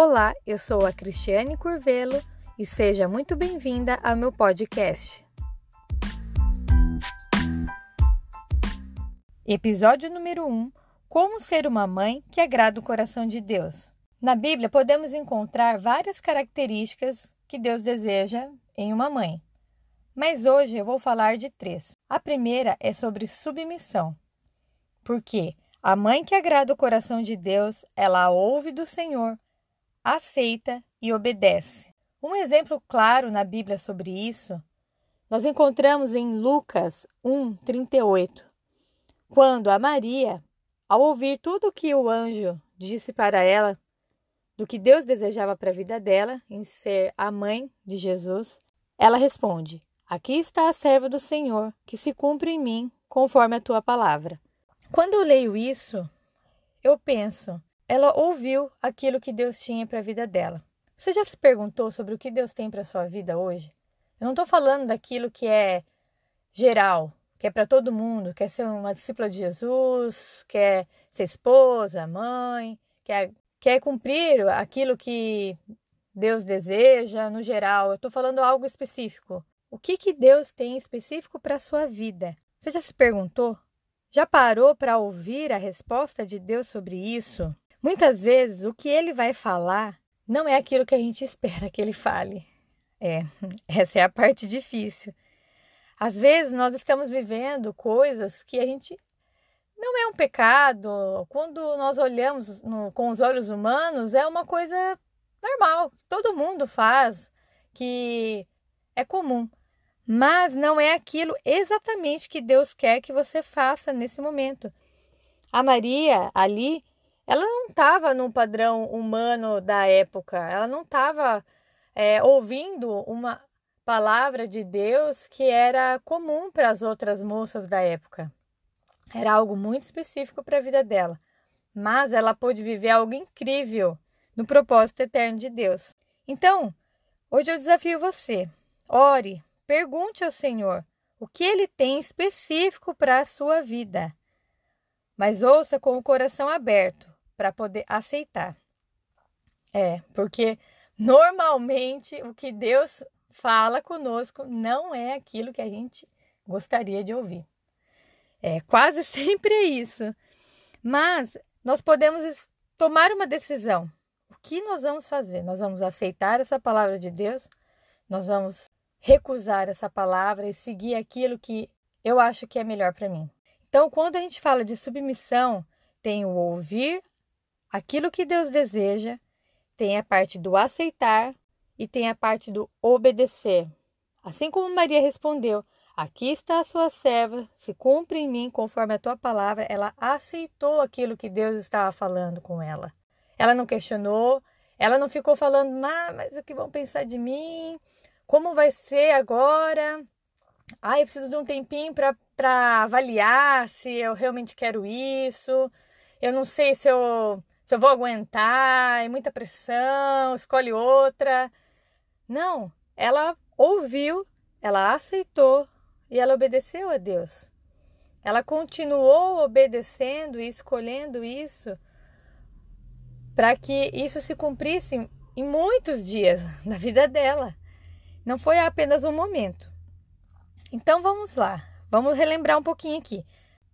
Olá, eu sou a Cristiane Curvelo e seja muito bem-vinda ao meu podcast. Episódio número 1: Como ser uma mãe que agrada o coração de Deus. Na Bíblia podemos encontrar várias características que Deus deseja em uma mãe. Mas hoje eu vou falar de três. A primeira é sobre submissão. Porque a mãe que agrada o coração de Deus, ela ouve do Senhor, aceita e obedece. Um exemplo claro na Bíblia sobre isso nós encontramos em Lucas 1:38, quando a Maria, ao ouvir tudo o que o anjo disse para ela, do que Deus desejava para a vida dela, em ser a mãe de Jesus, ela responde: Aqui está a serva do Senhor, que se cumpre em mim conforme a tua palavra. Quando eu leio isso, eu penso, ela ouviu aquilo que Deus tinha para a vida dela. Você já se perguntou sobre o que Deus tem para sua vida hoje? Eu não estou falando daquilo que é geral, que é para todo mundo, quer ser uma discípula de Jesus, quer ser esposa, mãe, quer, quer cumprir aquilo que Deus deseja no geral. Eu estou falando algo específico. O que, que Deus tem específico para a sua vida? Você já se perguntou? Já parou para ouvir a resposta de Deus sobre isso? Muitas vezes o que ele vai falar não é aquilo que a gente espera que ele fale. É, essa é a parte difícil. Às vezes nós estamos vivendo coisas que a gente não é um pecado. Quando nós olhamos no, com os olhos humanos, é uma coisa normal, todo mundo faz, que é comum mas não é aquilo exatamente que Deus quer que você faça nesse momento. A Maria ali, ela não estava no padrão humano da época, ela não estava é, ouvindo uma palavra de Deus que era comum para as outras moças da época. Era algo muito específico para a vida dela, mas ela pôde viver algo incrível no propósito eterno de Deus. Então, hoje eu desafio você. Ore, Pergunte ao Senhor o que ele tem específico para a sua vida, mas ouça com o coração aberto para poder aceitar. É, porque normalmente o que Deus fala conosco não é aquilo que a gente gostaria de ouvir. É quase sempre é isso. Mas nós podemos tomar uma decisão. O que nós vamos fazer? Nós vamos aceitar essa palavra de Deus? Nós vamos recusar essa palavra e seguir aquilo que eu acho que é melhor para mim. Então, quando a gente fala de submissão, tem o ouvir aquilo que Deus deseja, tem a parte do aceitar e tem a parte do obedecer. Assim como Maria respondeu: Aqui está a sua serva, se cumpre em mim conforme a tua palavra. Ela aceitou aquilo que Deus estava falando com ela. Ela não questionou, ela não ficou falando, ah, mas o que vão pensar de mim? Como vai ser agora? Ah, eu preciso de um tempinho para avaliar se eu realmente quero isso. Eu não sei se eu, se eu vou aguentar, é muita pressão, escolhe outra. Não, ela ouviu, ela aceitou e ela obedeceu a Deus. Ela continuou obedecendo e escolhendo isso para que isso se cumprisse em muitos dias da vida dela. Não foi apenas um momento. Então vamos lá, vamos relembrar um pouquinho aqui.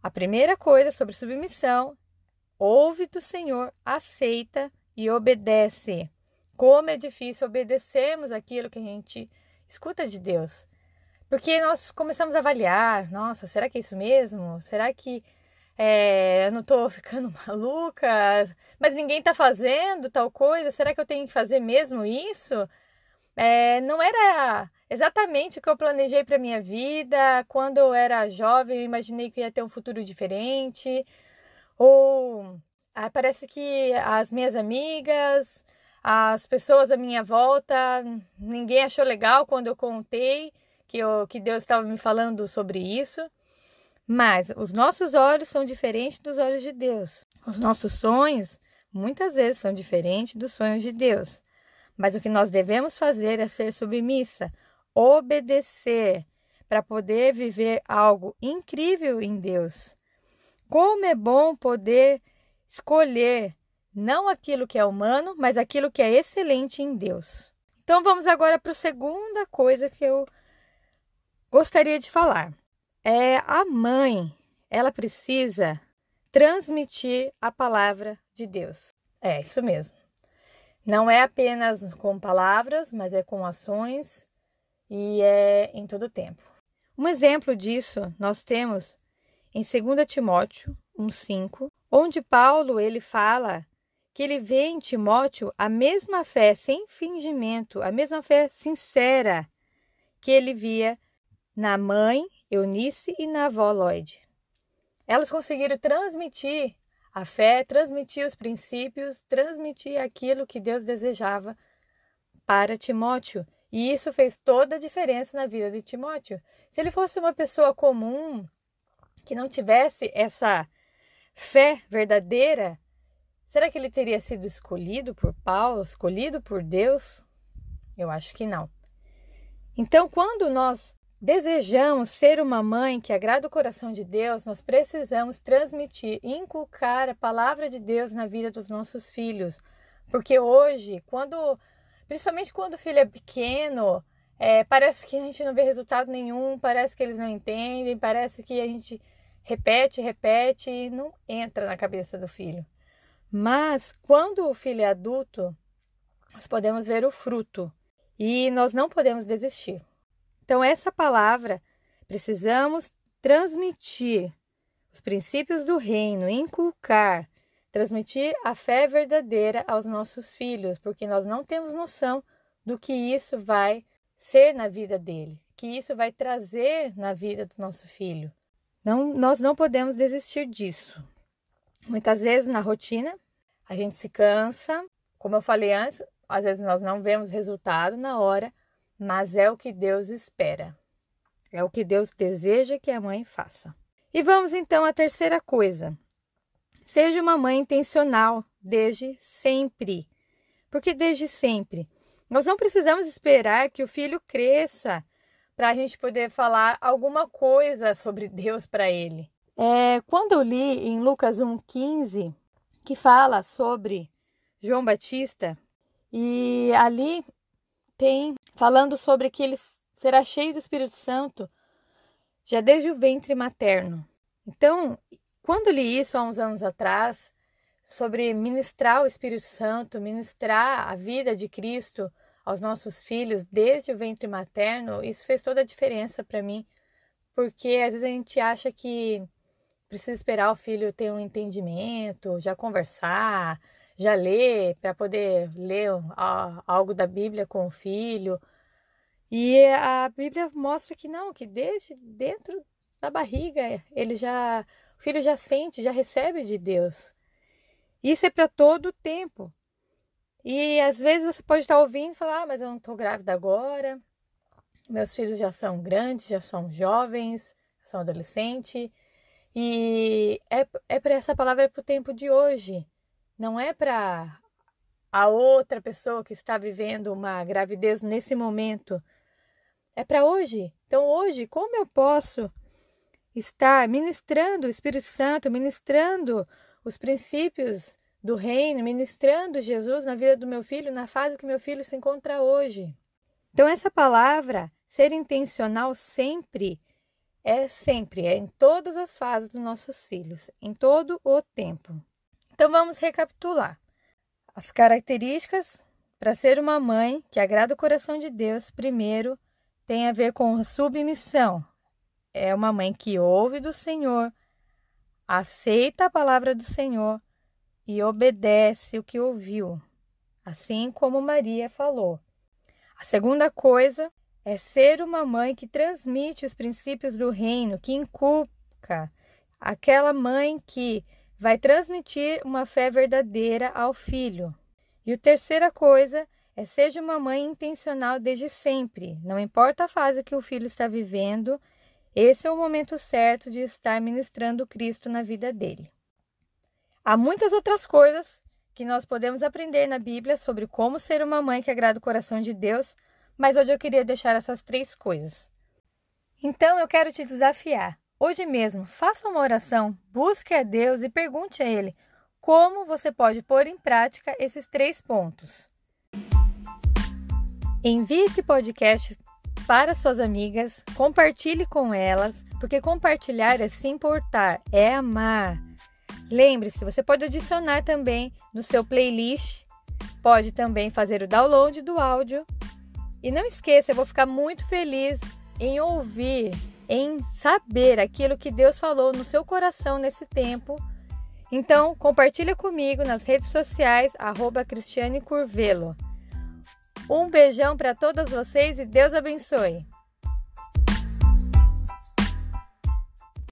A primeira coisa sobre submissão: ouve do Senhor, aceita e obedece. Como é difícil obedecermos aquilo que a gente escuta de Deus. Porque nós começamos a avaliar: nossa, será que é isso mesmo? Será que é, eu não estou ficando maluca? Mas ninguém está fazendo tal coisa? Será que eu tenho que fazer mesmo isso? É, não era exatamente o que eu planejei para minha vida. Quando eu era jovem, eu imaginei que ia ter um futuro diferente. Ou ah, parece que as minhas amigas, as pessoas à minha volta, ninguém achou legal quando eu contei que, eu, que Deus estava me falando sobre isso. Mas os nossos olhos são diferentes dos olhos de Deus. Os nossos sonhos muitas vezes são diferentes dos sonhos de Deus. Mas o que nós devemos fazer é ser submissa, obedecer, para poder viver algo incrível em Deus. Como é bom poder escolher não aquilo que é humano, mas aquilo que é excelente em Deus. Então vamos agora para a segunda coisa que eu gostaria de falar. É a mãe, ela precisa transmitir a palavra de Deus. É isso mesmo. Não é apenas com palavras, mas é com ações e é em todo tempo. Um exemplo disso nós temos em 2 Timóteo 1:5, onde Paulo ele fala que ele vê em Timóteo a mesma fé sem fingimento, a mesma fé sincera que ele via na mãe Eunice e na avó Lloyd. Elas conseguiram transmitir a fé, transmitir os princípios, transmitir aquilo que Deus desejava para Timóteo. E isso fez toda a diferença na vida de Timóteo. Se ele fosse uma pessoa comum, que não tivesse essa fé verdadeira, será que ele teria sido escolhido por Paulo, escolhido por Deus? Eu acho que não. Então, quando nós desejamos ser uma mãe que agrada o coração de Deus, nós precisamos transmitir, inculcar a palavra de Deus na vida dos nossos filhos. Porque hoje, quando, principalmente quando o filho é pequeno, é, parece que a gente não vê resultado nenhum, parece que eles não entendem, parece que a gente repete, repete e não entra na cabeça do filho. Mas quando o filho é adulto, nós podemos ver o fruto e nós não podemos desistir. Então, essa palavra precisamos transmitir os princípios do reino, inculcar, transmitir a fé verdadeira aos nossos filhos, porque nós não temos noção do que isso vai ser na vida dele, que isso vai trazer na vida do nosso filho. Não, nós não podemos desistir disso. Muitas vezes na rotina a gente se cansa, como eu falei antes, às vezes nós não vemos resultado na hora, mas é o que Deus espera. É o que Deus deseja que a mãe faça. E vamos então à terceira coisa. Seja uma mãe intencional desde sempre. Porque desde sempre nós não precisamos esperar que o filho cresça para a gente poder falar alguma coisa sobre Deus para ele. É, quando eu li em Lucas 1,15, que fala sobre João Batista, e ali tem falando sobre que ele será cheio do Espírito Santo já desde o ventre materno. Então, quando li isso há uns anos atrás, sobre ministrar o Espírito Santo, ministrar a vida de Cristo aos nossos filhos desde o ventre materno, isso fez toda a diferença para mim, porque às vezes a gente acha que precisa esperar o filho ter um entendimento, já conversar, já ler, para poder ler algo da Bíblia com o filho. E a Bíblia mostra que não, que desde dentro da barriga ele já, o filho já sente, já recebe de Deus. Isso é para todo o tempo. E às vezes você pode estar ouvindo e falar: ah, mas eu não estou grávida agora, meus filhos já são grandes, já são jovens, são adolescentes. E é, é para essa palavra é para o tempo de hoje, não é para a outra pessoa que está vivendo uma gravidez nesse momento. É para hoje. Então, hoje, como eu posso estar ministrando o Espírito Santo, ministrando os princípios do reino, ministrando Jesus na vida do meu filho, na fase que meu filho se encontra hoje. Então, essa palavra, ser intencional sempre, é sempre, é em todas as fases dos nossos filhos, em todo o tempo. Então, vamos recapitular. As características para ser uma mãe que agrada o coração de Deus, primeiro, tem a ver com submissão. É uma mãe que ouve do Senhor, aceita a palavra do Senhor e obedece o que ouviu, assim como Maria falou. A segunda coisa é ser uma mãe que transmite os princípios do reino, que inculca, aquela mãe que vai transmitir uma fé verdadeira ao filho. E a terceira coisa é seja uma mãe intencional desde sempre, não importa a fase que o filho está vivendo, esse é o momento certo de estar ministrando Cristo na vida dele. Há muitas outras coisas que nós podemos aprender na Bíblia sobre como ser uma mãe que agrada o coração de Deus, mas hoje eu queria deixar essas três coisas. Então eu quero te desafiar. Hoje mesmo, faça uma oração, busque a Deus e pergunte a Ele como você pode pôr em prática esses três pontos. Envie esse podcast para suas amigas, compartilhe com elas, porque compartilhar é se importar, é amar. Lembre-se, você pode adicionar também no seu playlist, pode também fazer o download do áudio. E não esqueça, eu vou ficar muito feliz em ouvir, em saber aquilo que Deus falou no seu coração nesse tempo. Então, compartilha comigo nas redes sociais, arroba Cristiane Curvelo. Um beijão para todas vocês e Deus abençoe!